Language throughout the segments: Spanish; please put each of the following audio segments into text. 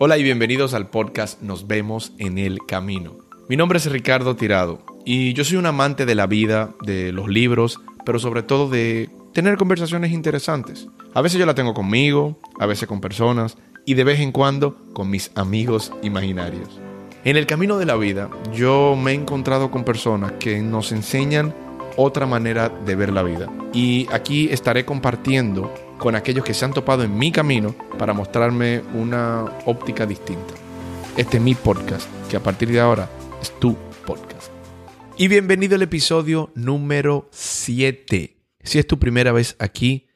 Hola y bienvenidos al podcast Nos vemos en el camino. Mi nombre es Ricardo Tirado y yo soy un amante de la vida, de los libros, pero sobre todo de tener conversaciones interesantes. A veces yo la tengo conmigo, a veces con personas y de vez en cuando con mis amigos imaginarios. En el camino de la vida yo me he encontrado con personas que nos enseñan otra manera de ver la vida. Y aquí estaré compartiendo con aquellos que se han topado en mi camino para mostrarme una óptica distinta. Este es mi podcast, que a partir de ahora es tu podcast. Y bienvenido al episodio número 7. Si es tu primera vez aquí,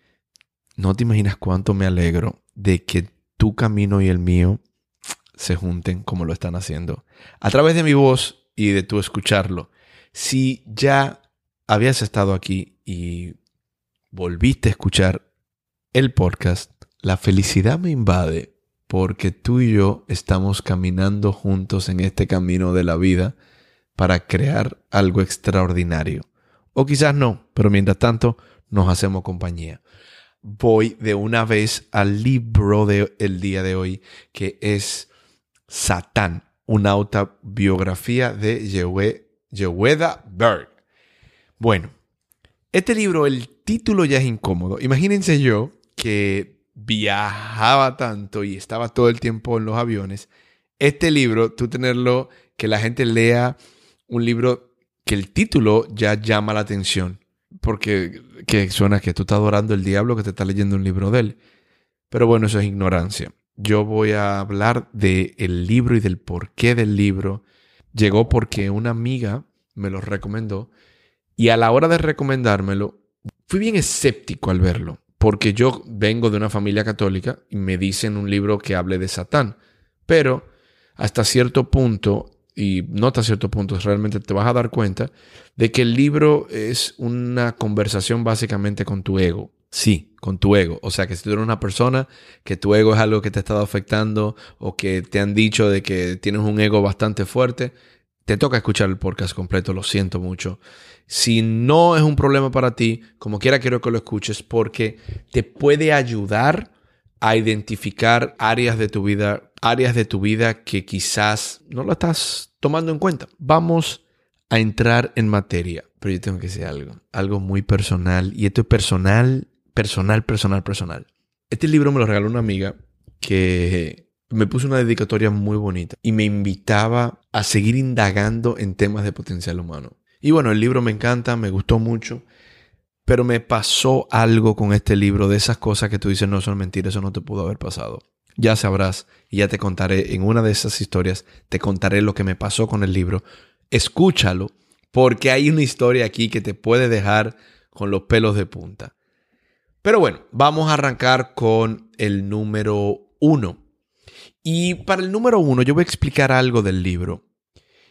no te imaginas cuánto me alegro de que tu camino y el mío se junten como lo están haciendo. A través de mi voz y de tu escucharlo. Si ya habías estado aquí y volviste a escuchar el podcast, la felicidad me invade porque tú y yo estamos caminando juntos en este camino de la vida para crear algo extraordinario. O quizás no, pero mientras tanto nos hacemos compañía. Voy de una vez al libro del día de hoy, que es Satán, una autobiografía de Yehweda Berg. Bueno, este libro, el título ya es incómodo. Imagínense yo que viajaba tanto y estaba todo el tiempo en los aviones. Este libro, tú tenerlo, que la gente lea un libro que el título ya llama la atención, porque que suena que tú estás adorando el diablo que te está leyendo un libro de él. Pero bueno, eso es ignorancia. Yo voy a hablar del el libro y del porqué del libro. Llegó porque una amiga me lo recomendó y a la hora de recomendármelo, fui bien escéptico al verlo, porque yo vengo de una familia católica y me dicen un libro que hable de Satán, pero hasta cierto punto, y no hasta cierto punto, realmente te vas a dar cuenta de que el libro es una conversación básicamente con tu ego. Sí, con tu ego. O sea, que si tú eres una persona que tu ego es algo que te ha estado afectando o que te han dicho de que tienes un ego bastante fuerte, te toca escuchar el podcast completo, lo siento mucho. Si no es un problema para ti, como quiera quiero que lo escuches porque te puede ayudar a identificar áreas de tu vida, áreas de tu vida que quizás no lo estás tomando en cuenta. Vamos a entrar en materia, pero yo tengo que decir algo, algo muy personal y esto es personal, personal, personal, personal. Este libro me lo regaló una amiga que me puso una dedicatoria muy bonita y me invitaba a seguir indagando en temas de potencial humano. Y bueno, el libro me encanta, me gustó mucho, pero me pasó algo con este libro de esas cosas que tú dices no son mentiras, eso no te pudo haber pasado. Ya sabrás y ya te contaré en una de esas historias, te contaré lo que me pasó con el libro. Escúchalo, porque hay una historia aquí que te puede dejar con los pelos de punta. Pero bueno, vamos a arrancar con el número uno. Y para el número uno yo voy a explicar algo del libro.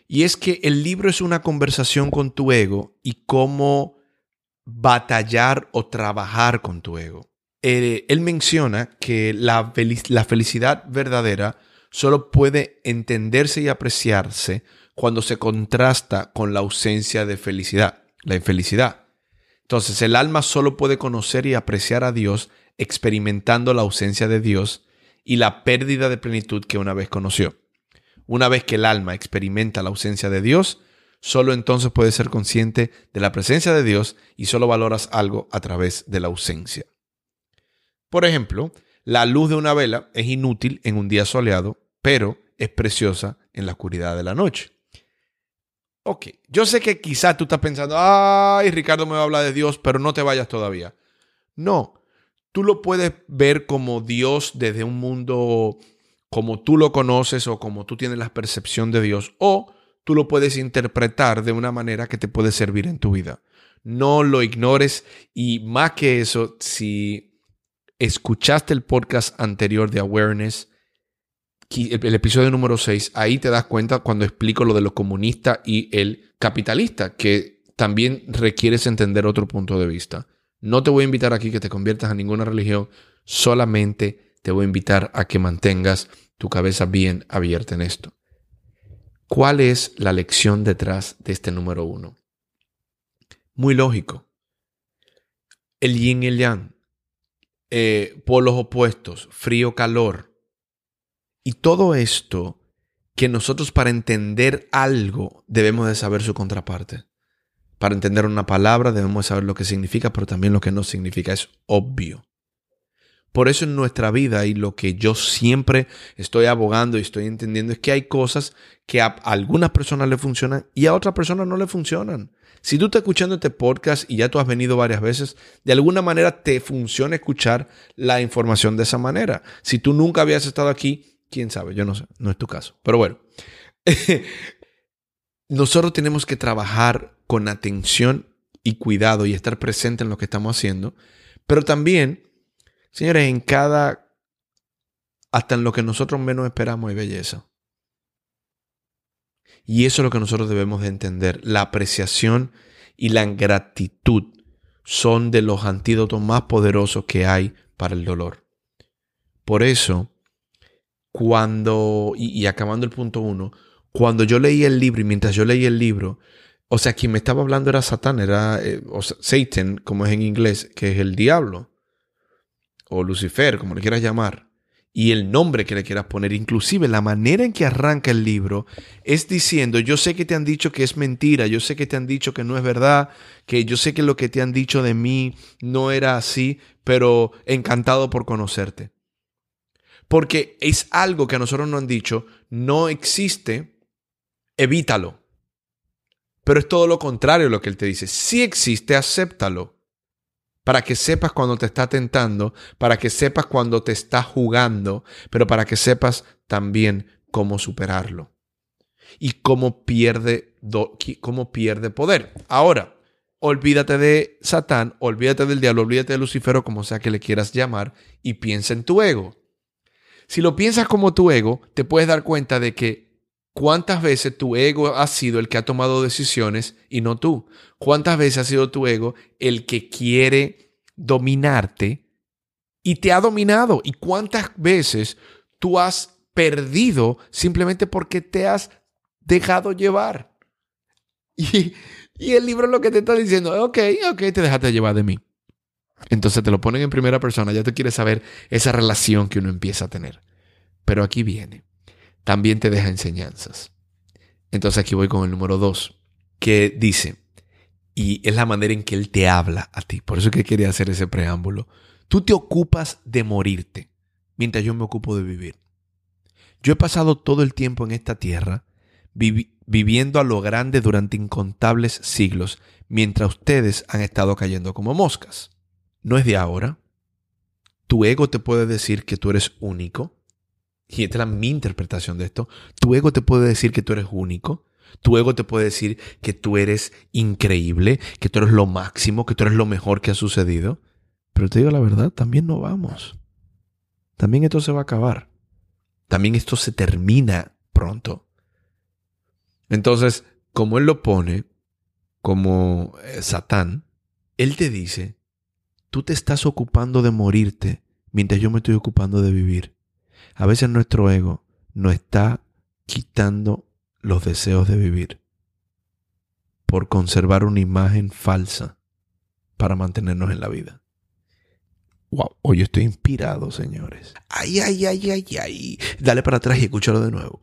Y es que el libro es una conversación con tu ego y cómo batallar o trabajar con tu ego. Eh, él, menciona que la, la felicidad verdadera solo puede entenderse y apreciarse cuando se contrasta con la ausencia de felicidad, la infelicidad. Entonces el alma solo puede conocer y apreciar a Dios experimentando la ausencia de Dios y la pérdida de plenitud que una vez conoció. Una vez que el alma experimenta la ausencia de Dios, solo entonces puedes ser consciente de la presencia de Dios y solo valoras algo a través de la ausencia. Por ejemplo, la luz de una vela es inútil en un día soleado, pero es preciosa en la oscuridad de la noche. Ok, yo sé que quizás tú estás pensando, ay, Ricardo me va a hablar de Dios, pero no te vayas todavía. No, tú lo puedes ver como Dios desde un mundo como tú lo conoces o como tú tienes la percepción de Dios, o tú lo puedes interpretar de una manera que te puede servir en tu vida. No lo ignores y más que eso, si escuchaste el podcast anterior de Awareness, el, episodio número 6, ahí te das cuenta cuando explico lo de lo comunista y el capitalista, que también requieres entender otro punto de vista. No te voy a invitar aquí que te conviertas a ninguna religión, solamente te voy a invitar a que mantengas tu cabeza bien abierta en esto. ¿Cuál es la lección detrás de este número uno? Muy lógico. El yin y el yang. Eh, polos opuestos, frío, calor. Y todo esto que nosotros para entender algo debemos de saber su contraparte. Para entender una palabra debemos saber lo que significa, pero también lo que no significa. Es obvio. Por eso en nuestra vida y lo que yo siempre estoy abogando y estoy entendiendo es que hay cosas que a algunas personas le funcionan y a otras personas no le funcionan. Si tú estás escuchando este podcast y ya tú has venido varias veces, de alguna manera te funciona escuchar la información de esa manera. Si tú nunca habías estado aquí, quién sabe, yo no sé, no es tu caso. Pero bueno, nosotros tenemos que trabajar con atención y cuidado y estar presente en lo que estamos haciendo, pero también, señores, en cada, hasta en lo que nosotros menos esperamos hay belleza. Y eso es lo que nosotros debemos de entender. La apreciación y la gratitud son de los antídotos más poderosos que hay para el dolor. Por eso, cuando, y, acabando el punto uno, cuando yo leí el libro y mientras yo leí el libro, o sea, quien me estaba hablando era Satán, era eh, Satan, como es en inglés, que es el diablo, o Lucifer, como le quieras llamar, y el nombre que le quieras poner, inclusive la manera en que arranca el libro, es diciendo, yo sé que te han dicho que es mentira, yo sé que te han dicho que no es verdad, que yo sé que lo que te han dicho de mí no era así, pero encantado por conocerte. Porque es algo que a nosotros nos han dicho, no existe, evítalo. Pero es todo lo contrario lo que él te dice. Si existe, acéptalo. Para que sepas cuando te está tentando, para que sepas cuando te está jugando, pero para que sepas también cómo superarlo. Y cómo pierde, cómo pierde poder. Ahora, olvídate de Satán, olvídate del diablo, olvídate de Lucifer o como sea que le quieras llamar y piensa en tu ego. Si lo piensas como tu ego, te puedes dar cuenta de que cuántas veces tu ego ha sido el que ha tomado decisiones y no tú. Cuántas veces ha sido tu ego el que quiere dominarte y te ha dominado. Y cuántas veces tú has perdido simplemente porque te has dejado llevar. Y, el libro lo que te está diciendo, ok, ok, te dejaste llevar de mí. Entonces te lo ponen en primera persona, ya tú quieres saber esa relación que uno empieza a tener. Pero aquí viene, también te deja enseñanzas. Entonces aquí voy con el número dos, que dice, y es la manera en que él te habla a ti. Por eso que quería hacer ese preámbulo. Tú te ocupas de morirte, mientras yo me ocupo de vivir. Yo he pasado todo el tiempo en esta tierra viviendo a lo grande durante incontables siglos, mientras ustedes han estado cayendo como moscas no es de ahora. Tu ego te puede decir que tú eres único. Y esta es mi interpretación de esto. Tu ego te puede decir que tú eres único. Tu ego te puede decir que tú eres increíble, que tú eres lo máximo, que tú eres lo mejor que ha sucedido. Pero te digo la verdad, también no vamos. También esto se va a acabar. También esto se termina pronto. Entonces, como él lo pone, como eh, Satán, él te dice Tú te estás ocupando de morirte mientras yo me estoy ocupando de vivir. A veces nuestro ego nos está quitando los deseos de vivir por conservar una imagen falsa para mantenernos en la vida. Wow, hoy estoy inspirado, señores. Ay, ay, ay, ay, ay. Dale para atrás y escúchalo de nuevo.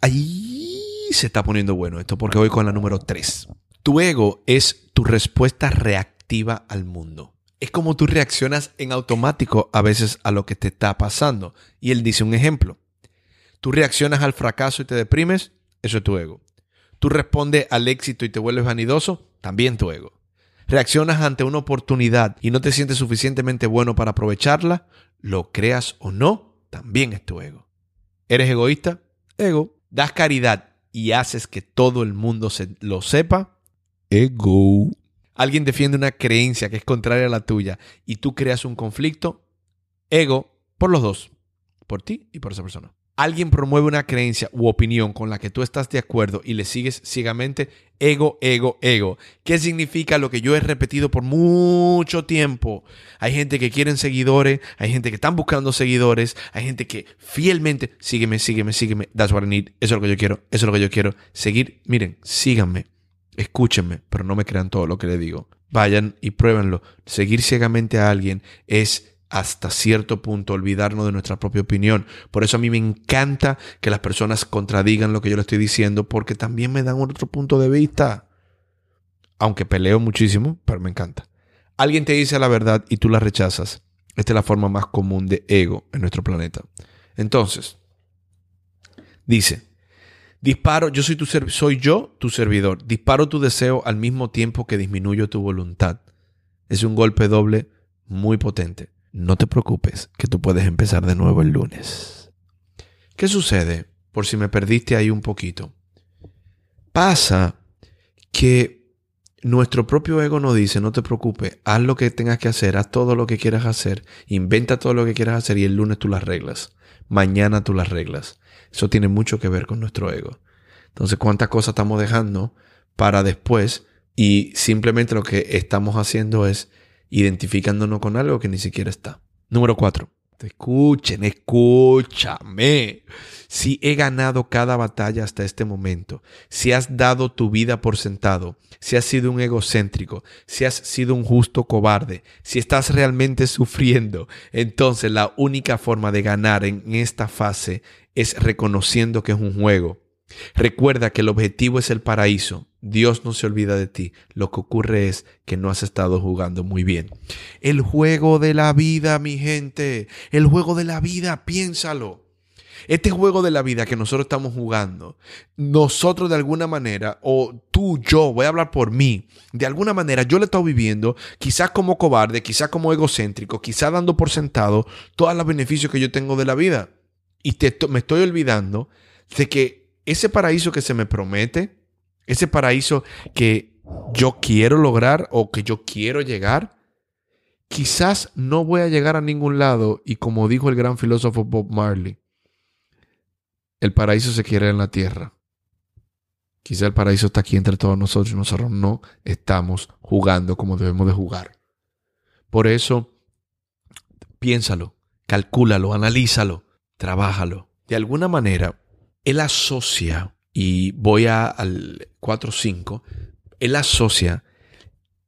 Ay, se está poniendo bueno esto porque voy con la número 3. Tu ego es tu respuesta reactiva al mundo es como tú reaccionas en automático a veces a lo que te está pasando. Y él dice un ejemplo. Tú reaccionas al fracaso y te deprimes, eso es tu ego. Tú respondes al éxito y te vuelves vanidoso, también tu ego. Reaccionas ante una oportunidad y no te sientes suficientemente bueno para aprovecharla, lo creas o no, también es tu ego. ¿Eres egoísta? Ego. ¿Das caridad y haces que todo el mundo se lo sepa? Ego alguien defiende una creencia que es contraria a la tuya y tú creas un conflicto, ego por los dos, por ti y por esa persona. Alguien promueve una creencia u opinión con la que tú estás de acuerdo y le sigues ciegamente, ego, ego, ego. ¿Qué significa lo que yo he repetido por mucho tiempo? Hay gente que quieren seguidores, hay gente que están buscando seguidores, hay gente que fielmente, sígueme, sígueme, sígueme, that's what I need, eso es lo que yo quiero, eso es lo que yo quiero. Seguir, miren, síganme, Escúchenme, pero no me crean todo lo que le digo. Vayan y pruébenlo. Seguir ciegamente a alguien es hasta cierto punto olvidarnos de nuestra propia opinión. Por eso a mí me encanta que las personas contradigan lo que yo le estoy diciendo porque también me dan otro punto de vista. Aunque peleo muchísimo, pero me encanta. Alguien te dice la verdad y tú la rechazas. Esta es la forma más común de ego en nuestro planeta. Entonces, dice, disparo, yo soy, tu soy yo tu servidor, disparo tu deseo al mismo tiempo que disminuyo tu voluntad. Es un golpe doble muy potente. No te preocupes, que tú puedes empezar de nuevo el lunes. ¿Qué sucede? Por si me perdiste ahí un poquito. Pasa que nuestro propio ego nos dice, no te preocupes, haz lo que tengas que hacer, haz todo lo que quieras hacer, inventa todo lo que quieras hacer y el lunes tú las reglas. Mañana tú las reglas. Eso tiene mucho que ver con nuestro ego. Entonces, ¿cuántas cosas estamos dejando para después? Y simplemente lo que estamos haciendo es identificándonos con algo que ni siquiera está. Número cuatro. Escuchen, escúchame. Si he ganado cada batalla hasta este momento, si has dado tu vida por sentado, si has sido un egocéntrico, si has sido un justo cobarde, si estás realmente sufriendo, entonces la única forma de ganar en esta fase es reconociendo que es un juego. Recuerda que el objetivo es el paraíso, Dios no se olvida de ti. Lo que ocurre es que no has estado jugando muy bien. El juego de la vida, mi gente. El juego de la vida, piénsalo. Este juego de la vida que nosotros estamos jugando, nosotros de alguna manera, o tú, yo, voy a hablar por mí, de alguna manera yo lo he estado viviendo, quizás como cobarde, quizás como egocéntrico, quizás dando por sentado todos los beneficios que yo tengo de la vida. Y me estoy olvidando de que ese paraíso que se me promete, ese paraíso que yo quiero lograr o que yo quiero llegar, quizás no voy a llegar a ningún lado y como dijo el gran filósofo Bob Marley, el paraíso se quiere en la tierra. Quizá el paraíso está aquí entre todos nosotros y nosotros no estamos jugando como debemos de jugar. Por eso, piénsalo, calcúlalo, analízalo, trabájalo. De alguna manera, él asocia y voy a, al 4.5, él asocia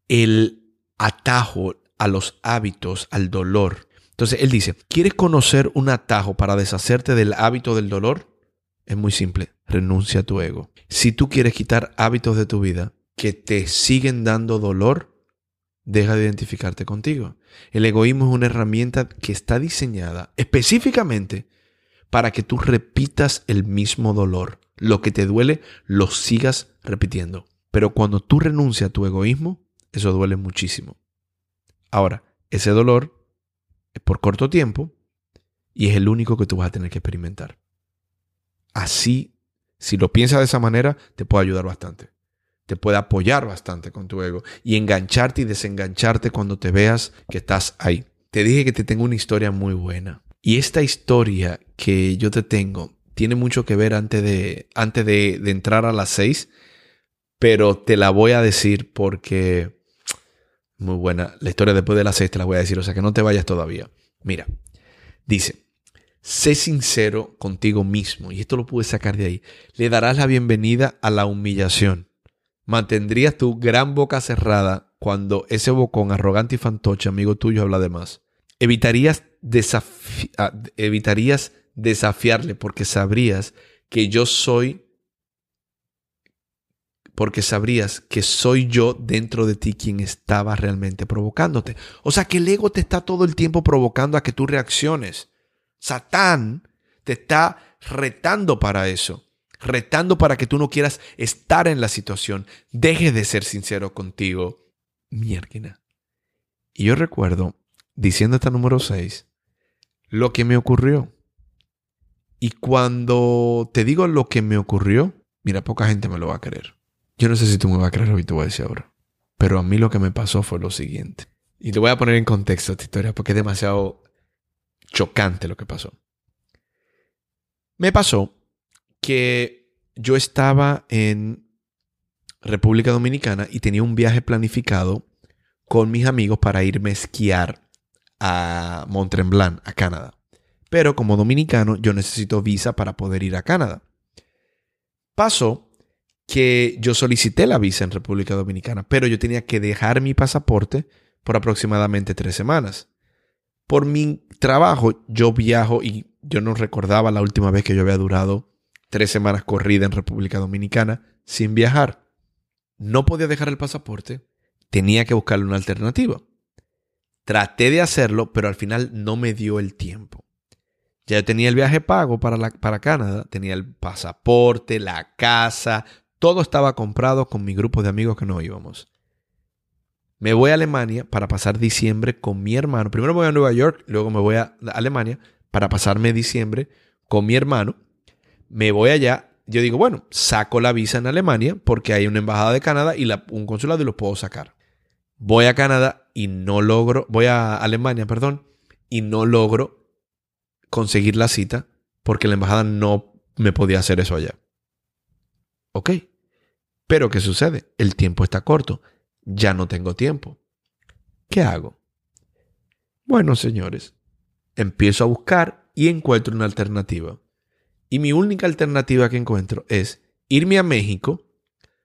el atajo a los hábitos, al dolor. Entonces él dice, ¿quieres conocer un atajo para deshacerte del hábito del dolor? Es muy simple, renuncia a tu ego. Si tú quieres quitar hábitos de tu vida que te siguen dando dolor, deja de identificarte contigo. El egoísmo es una herramienta que está diseñada específicamente para que tú repitas el mismo dolor lo que te duele lo sigas repitiendo. Pero cuando tú renuncias a tu egoísmo, eso duele muchísimo. Ahora, ese dolor es por corto tiempo y es el único que tú vas a tener que experimentar. Así, si lo piensas de esa manera, te puede ayudar bastante. Te puede apoyar bastante con tu ego y engancharte y desengancharte cuando te veas que estás ahí. Te dije que te tengo una historia muy buena. Y esta historia que yo te tengo tiene mucho que ver antes de, antes de, entrar a las seis, pero te la voy a decir porque muy buena. La historia después de las seis te la voy a decir, o sea que no te vayas todavía. Mira, dice, sé sincero contigo mismo, y esto lo puedes sacar de ahí. Le darás la bienvenida a la humillación. Mantendrías tu gran boca cerrada cuando ese bocón arrogante y fantoche, amigo tuyo, habla de más. Evitarías, ah, evitarías desafiarle porque sabrías que yo soy, porque sabrías que soy yo dentro de ti quien estaba realmente provocándote. O sea que el ego te está todo el tiempo provocando a que tú reacciones. Satán te está retando para eso, retando para que tú no quieras estar en la situación, dejes de ser sincero contigo. Mierda. Y yo recuerdo, diciendo esta número 6, lo que me ocurrió. Y cuando te digo lo que me ocurrió, mira, poca gente me lo va a creer. Yo no sé si tú me vas a creer o te voy a decir ahora. Pero a mí lo que me pasó fue lo siguiente. Y te voy a poner en contexto esta historia porque es demasiado chocante lo que pasó. Me pasó que yo estaba en República Dominicana y tenía un viaje planificado con mis amigos para irme a esquiar a Mont Tremblant, a Canadá. Pero como dominicano yo necesito visa para poder ir a Canadá. Pasó que yo solicité la visa en República Dominicana, pero yo tenía que dejar mi pasaporte por aproximadamente tres semanas. Por mi trabajo, yo viajo y yo no recordaba la última vez que yo había durado tres semanas corrida en República Dominicana sin viajar. No podía dejar el pasaporte, tenía que buscarle una alternativa. Traté de hacerlo, pero al final no me dio el tiempo. Ya tenía el viaje pago para, para Canadá, tenía el pasaporte, la casa, todo estaba comprado con mi grupo de amigos que no íbamos. Me voy a Alemania para pasar diciembre con mi hermano. Primero me voy a Nueva York, luego me voy a Alemania para pasarme diciembre con mi hermano. Me voy allá. Yo digo, bueno, saco la visa en Alemania porque hay una embajada de Canadá y un consulado y lo puedo sacar. Voy a Canadá y no logro, voy a Alemania, perdón, y no logro conseguir la cita porque la embajada no me podía hacer eso allá. Ok. Pero ¿qué sucede? El tiempo está corto. Ya no tengo tiempo. ¿Qué hago? Bueno, señores, empiezo a buscar y encuentro una alternativa. Y mi única alternativa que encuentro es irme a México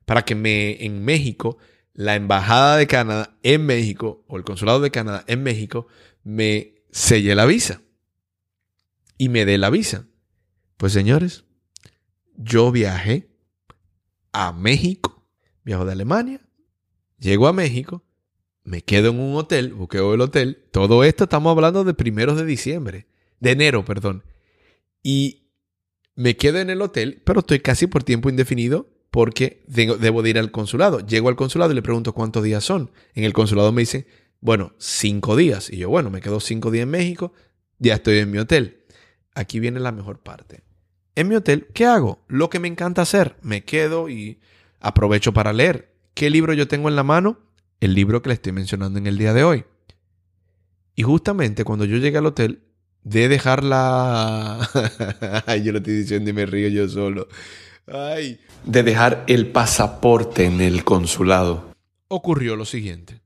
para que me en México la embajada de Canadá en México o el consulado de Canadá en México me selle la visa y me dé la visa. Pues señores, yo viajé a México, viajo de Alemania, llego a México, me quedo en un hotel, buqueo el hotel, todo esto estamos hablando de primeros de diciembre, de enero, perdón, y me quedo en el hotel, pero estoy casi por tiempo indefinido porque debo de ir al consulado. Llego al consulado y le pregunto cuántos días son. En el consulado me dicen, bueno, cinco días. Y yo, bueno, me quedo cinco días en México, ya estoy en mi hotel. Aquí viene la mejor parte. En mi hotel, ¿qué hago? Lo que me encanta hacer. Me quedo y aprovecho para leer. ¿Qué libro yo tengo en la mano? El libro que le estoy mencionando en el día de hoy. Y justamente cuando yo llegué al hotel, de dejar la... Yo lo estoy diciendo y me río yo solo. Ay. De dejar el pasaporte en el consulado. Ocurrió lo siguiente.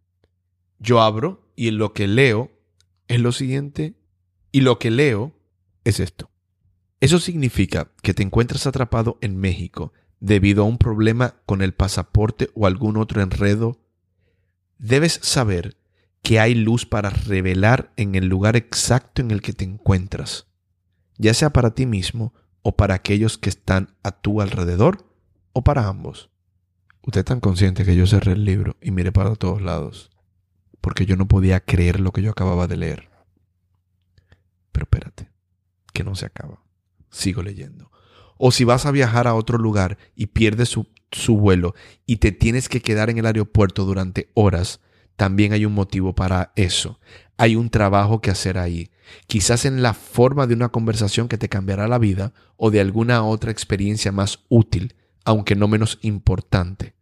Yo abro y lo que leo es lo siguiente. Y lo que leo es esto. Eso significa que te encuentras atrapado en México debido a un problema con el pasaporte o algún otro enredo. Debes saber que hay luz para revelar en el lugar exacto en el que te encuentras, ya sea para ti mismo o para aquellos que están a tu alrededor o para ambos. Usted es tan consciente que yo cerré el libro y miré para todos lados, porque yo no podía creer lo que yo acababa de leer. Pero espérate, que no se acaba. Sigo leyendo. O si vas a viajar a otro lugar y pierdes su, su vuelo y te tienes que quedar en el aeropuerto durante horas, también hay un motivo para eso. Hay un trabajo que hacer ahí. Quizás en la forma de una conversación que te cambiará la vida o de alguna otra experiencia más útil, aunque no menos importante.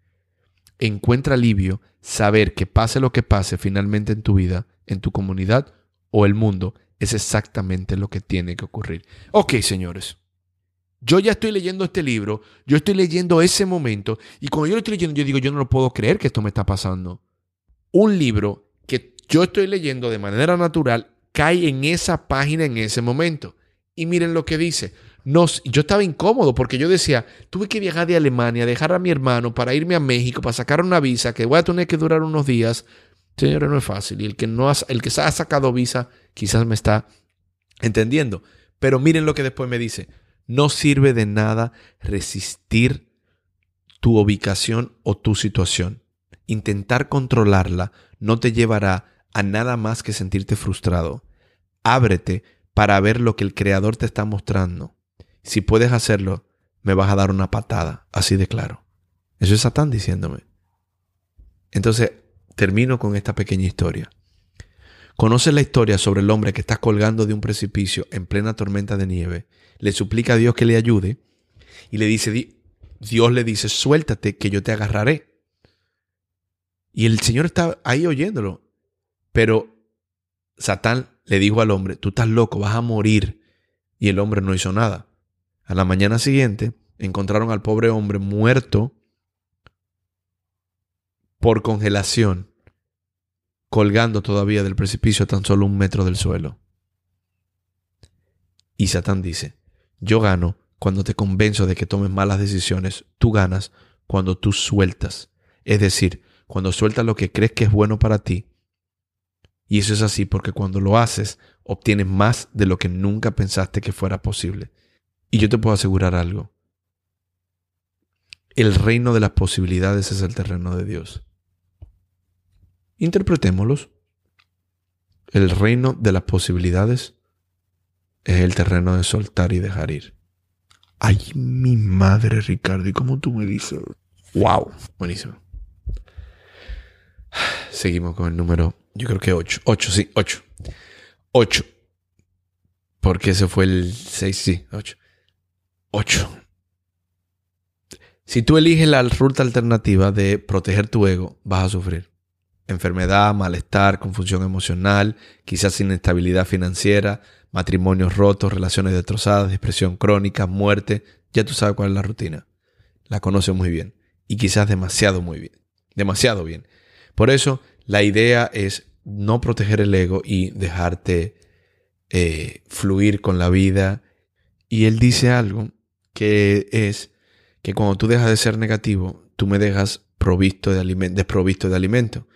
Encuentra alivio saber que pase lo que pase finalmente en tu vida, en tu comunidad o el mundo, es exactamente lo que tiene que ocurrir. Ok, señores. Yo ya estoy leyendo este libro, yo estoy leyendo ese momento, y cuando yo lo estoy leyendo, yo digo, yo no lo puedo creer que esto me está pasando un libro que yo estoy leyendo de manera natural cae en esa página en ese momento. Y miren lo que dice. Nos, yo estaba incómodo porque yo decía, tuve que viajar de Alemania, dejar a mi hermano para irme a México, para sacar una visa que voy a tener que durar unos días. Señores, no es fácil. Y el que, no ha, el que ha sacado visa quizás me está entendiendo. Pero miren lo que después me dice. No sirve de nada resistir tu ubicación o tu situación. Intentar controlarla no te llevará a nada más que sentirte frustrado. Ábrete para ver lo que el Creador te está mostrando. Si puedes hacerlo, me vas a dar una patada, así de claro. Eso es Satán diciéndome. Entonces, termino con esta pequeña historia. Conoces la historia sobre el hombre que está colgando de un precipicio en plena tormenta de nieve, le suplica a Dios que le ayude y le dice, Dios le dice, suéltate que yo te agarraré. Y el Señor está ahí oyéndolo. Pero Satán le dijo al hombre, tú estás loco, vas a morir. Y el hombre no hizo nada. A la mañana siguiente encontraron al pobre hombre muerto por congelación, colgando todavía del precipicio a tan solo un metro del suelo. Y Satán dice, yo gano cuando te convenzo de que tomes malas decisiones, tú ganas cuando tú sueltas. Es decir, cuando sueltas lo que crees que es bueno para ti Y eso es así porque cuando lo haces, obtienes más de lo que nunca pensaste que fuera posible. Y yo te puedo asegurar algo. El reino de las posibilidades es el terreno de Dios. Interpretémoslos. El reino de las posibilidades es el terreno de soltar y dejar ir. Ay, mi madre, Ricardo, ¿y cómo tú me dices? ¡Wow! Buenísimo. Seguimos con el número, yo creo que 8. 8, sí, 8. 8. Porque ese fue el 6, sí, 8. 8. Si tú eliges la ruta alternativa de proteger tu ego, vas a sufrir. Enfermedad, malestar, confusión emocional, quizás inestabilidad financiera, matrimonios rotos, relaciones destrozadas, depresión crónica, muerte. Ya tú sabes cuál es la rutina. La conoces muy bien. Y quizás demasiado muy bien. Demasiado bien. Por eso, la idea es no proteger el ego y dejarte eh, fluir con la vida. Y él dice algo que es que cuando tú dejas de ser negativo, tú me dejas provisto de desprovisto de alimento,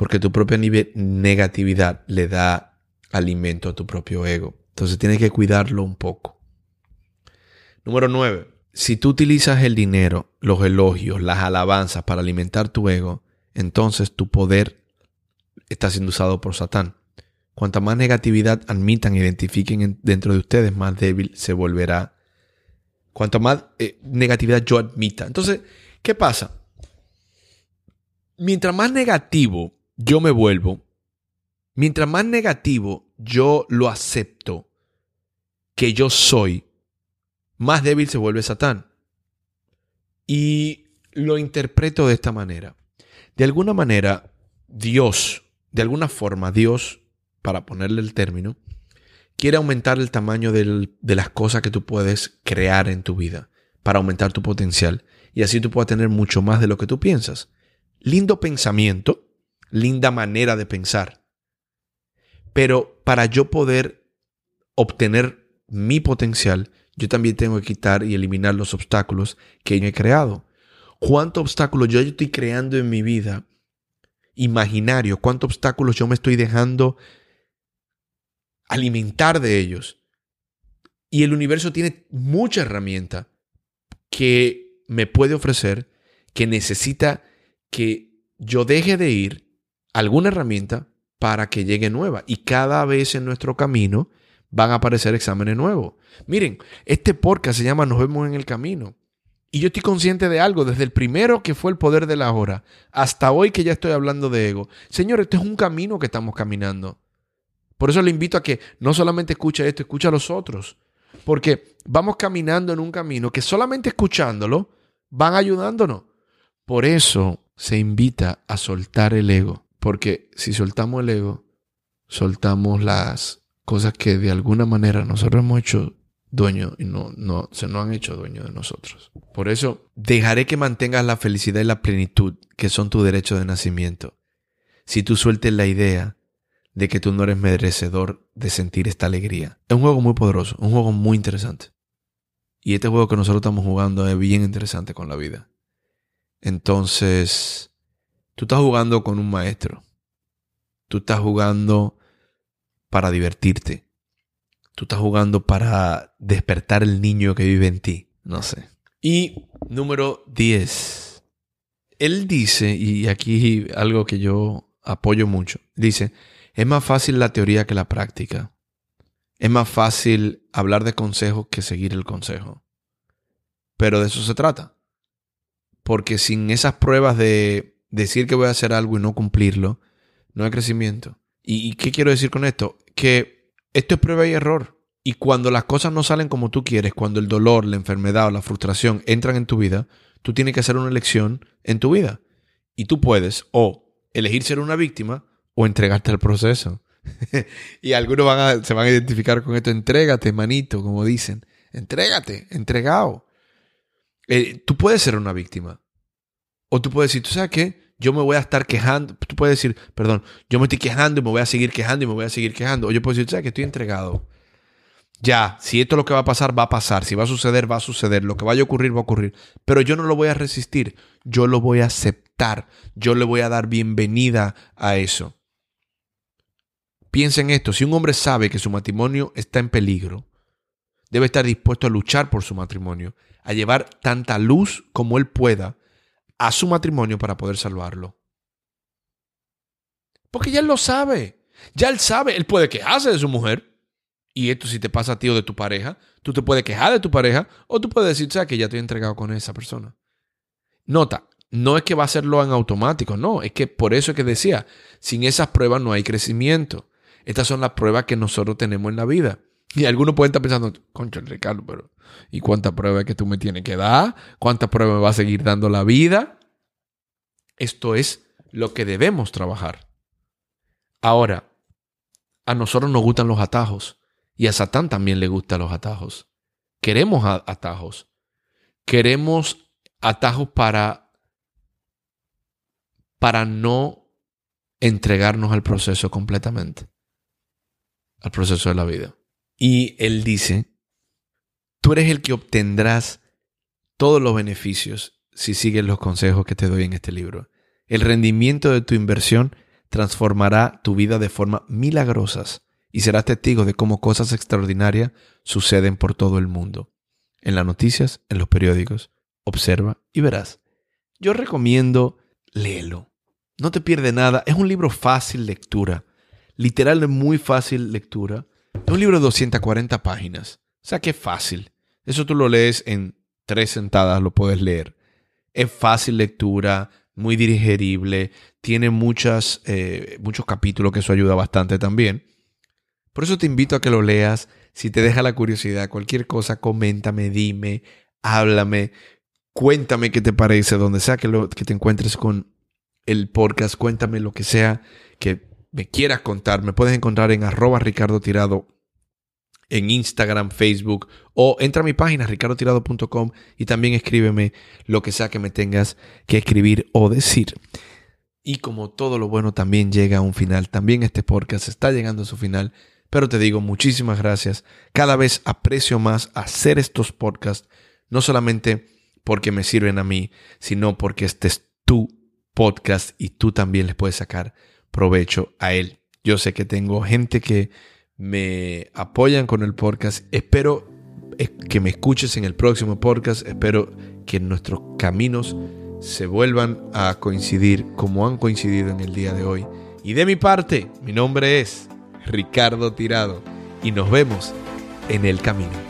porque tu propia negatividad le da alimento a tu propio ego. Entonces tienes que cuidarlo un poco. Número 9. Si tú utilizas el dinero, los elogios, las alabanzas para alimentar tu ego, entonces tu poder está siendo usado por Satán. Cuanta más negatividad admitan identifiquen dentro de ustedes, más débil se volverá Cuanto más eh, negatividad yo admita. Entonces, ¿qué pasa? Mientras más negativo yo me vuelvo, mientras más negativo yo lo acepto que yo soy, más débil se vuelve Satán. Y lo interpreto de esta manera. De alguna manera, Dios, de alguna forma, Dios, para ponerle el término, quiere aumentar el tamaño de las cosas que tú puedes crear en tu vida para aumentar tu potencial y así tú puedas tener mucho más de lo que tú piensas. Lindo pensamiento, linda manera de pensar. Pero para yo poder obtener mi potencial, yo también tengo que quitar y eliminar los obstáculos que yo he creado. ¿Cuántos obstáculos yo estoy creando en mi vida? Imaginario, cuántos obstáculos yo me estoy dejando alimentar de ellos. Y el universo tiene mucha herramienta que me puede ofrecer, que necesita que yo deje de ir alguna herramienta para que llegue nueva. Y cada vez en nuestro camino van a aparecer exámenes nuevos. Miren, este podcast se llama Nos vemos en el camino. Y yo estoy consciente de algo, desde el primero que fue el poder de la hora, hasta hoy que ya estoy hablando de ego. Señor, este es un camino que estamos caminando. Por eso le invito a que no solamente escuche esto, escuche a los otros. Porque vamos caminando en un camino que solamente escuchándolo van ayudándonos. Por eso se invita a soltar el ego. Porque si soltamos el ego, soltamos las cosas que de alguna manera nosotros hemos hecho dueño y no, no se han hecho dueño de nosotros. Por eso dejaré que mantengas la felicidad y la plenitud que son tu derecho de nacimiento. Si tú sueltes la idea de que tú no eres merecedor de sentir esta alegría. Es un juego muy poderoso, un juego muy interesante. Y este juego que nosotros estamos jugando es bien interesante con la vida. Entonces, tú estás jugando con un maestro. Tú estás jugando para divertirte. Tú estás jugando para despertar el niño que vive en ti. No sé. Y número 10. Él dice, y aquí algo que yo apoyo mucho, dice, es más fácil la teoría que la práctica. Es más fácil hablar de consejos que seguir el consejo. Pero de eso se trata. Porque sin esas pruebas de decir que voy a hacer algo y no cumplirlo, no hay crecimiento. ¿Y, qué quiero decir con esto? Que esto es prueba y error. Y cuando las cosas no salen como tú quieres, cuando el dolor, la enfermedad o la frustración entran en tu vida, tú tienes que hacer una elección en tu vida. Y tú puedes o elegir ser una víctima o entregarte al proceso. y algunos van se van a identificar con esto, entrégate, manito, como dicen. Entrégate, entregado. Eh, tú puedes ser una víctima. O tú puedes decir, ¿tú sabes qué? Yo me voy a estar quejando. Tú puedes decir, perdón, yo me estoy quejando y me voy a seguir quejando y me voy a seguir quejando. O yo puedo decir, ¿tú sabes que estoy entregado? Ya, si esto es lo que va a pasar, va a pasar. Si va a suceder, va a suceder. Lo que vaya a ocurrir, va a ocurrir. Pero yo no lo voy a resistir. Yo lo voy a aceptar. Yo le voy a dar bienvenida a eso. Piensa en esto, si un hombre sabe que su matrimonio está en peligro, debe estar dispuesto a luchar por su matrimonio, a llevar tanta luz como él pueda a su matrimonio para poder salvarlo. Porque ya él lo sabe. Ya él sabe, él puede quejarse de su mujer. Y esto si te pasa a ti o de tu pareja, tú te puedes quejar de tu pareja o tú puedes decir, ¿sabes que ya estoy entregado con esa persona? Nota, no es que va a hacerlo en automático, no, es que por eso es que decía, sin esas pruebas no hay crecimiento. Estas son las pruebas que nosotros tenemos en la vida. Y algunos pueden estar pensando, concha, Ricardo, pero ¿y cuántas pruebas que tú me tienes que dar? ¿Cuántas pruebas me va a seguir dando la vida? Esto es lo que debemos trabajar. Ahora, a nosotros nos gustan los atajos y a Satán también le gustan los atajos. Queremos atajos. Queremos atajos para para no entregarnos al proceso completamente, al proceso de la vida. Y él dice, tú eres el que obtendrás todos los beneficios si sigues los consejos que te doy en este libro. El rendimiento de tu inversión transformará tu vida de forma milagrosas y serás testigo de cómo cosas extraordinarias suceden por todo el mundo. En las noticias, en los periódicos, observa y verás. Yo recomiendo léelo. No te pierde nada. Es un libro fácil lectura. Literal muy fácil lectura. Un libro de 240 páginas. O sea que es fácil. Eso tú lo lees en tres sentadas, lo puedes leer. Es fácil lectura, muy digerible, tiene muchas, eh, muchos capítulos que eso ayuda bastante también. Por eso te invito a que lo leas. Si te deja la curiosidad, cualquier cosa, coméntame, dime, háblame, cuéntame qué te parece, donde sea que, lo, que te encuentres con el podcast, cuéntame lo que sea que me quieras contar. Me puedes encontrar en arroba Tirado en Instagram, Facebook o entra a mi página ricardotirado.com y también escríbeme lo que sea que me tengas que escribir o decir. Y como todo lo bueno también llega a un final, también este podcast está llegando a su final, pero te digo muchísimas gracias. Cada vez aprecio más hacer estos podcasts, no solamente porque me sirven a mí, sino porque este es tu podcast y tú también les puedes sacar provecho a él. Yo sé que tengo gente que me apoyan con el podcast. Espero que me escuches en el próximo podcast. Espero que nuestros caminos se vuelvan a coincidir como han coincidido en el día de hoy. Y de mi parte, mi nombre es Ricardo Tirado y nos vemos en el camino.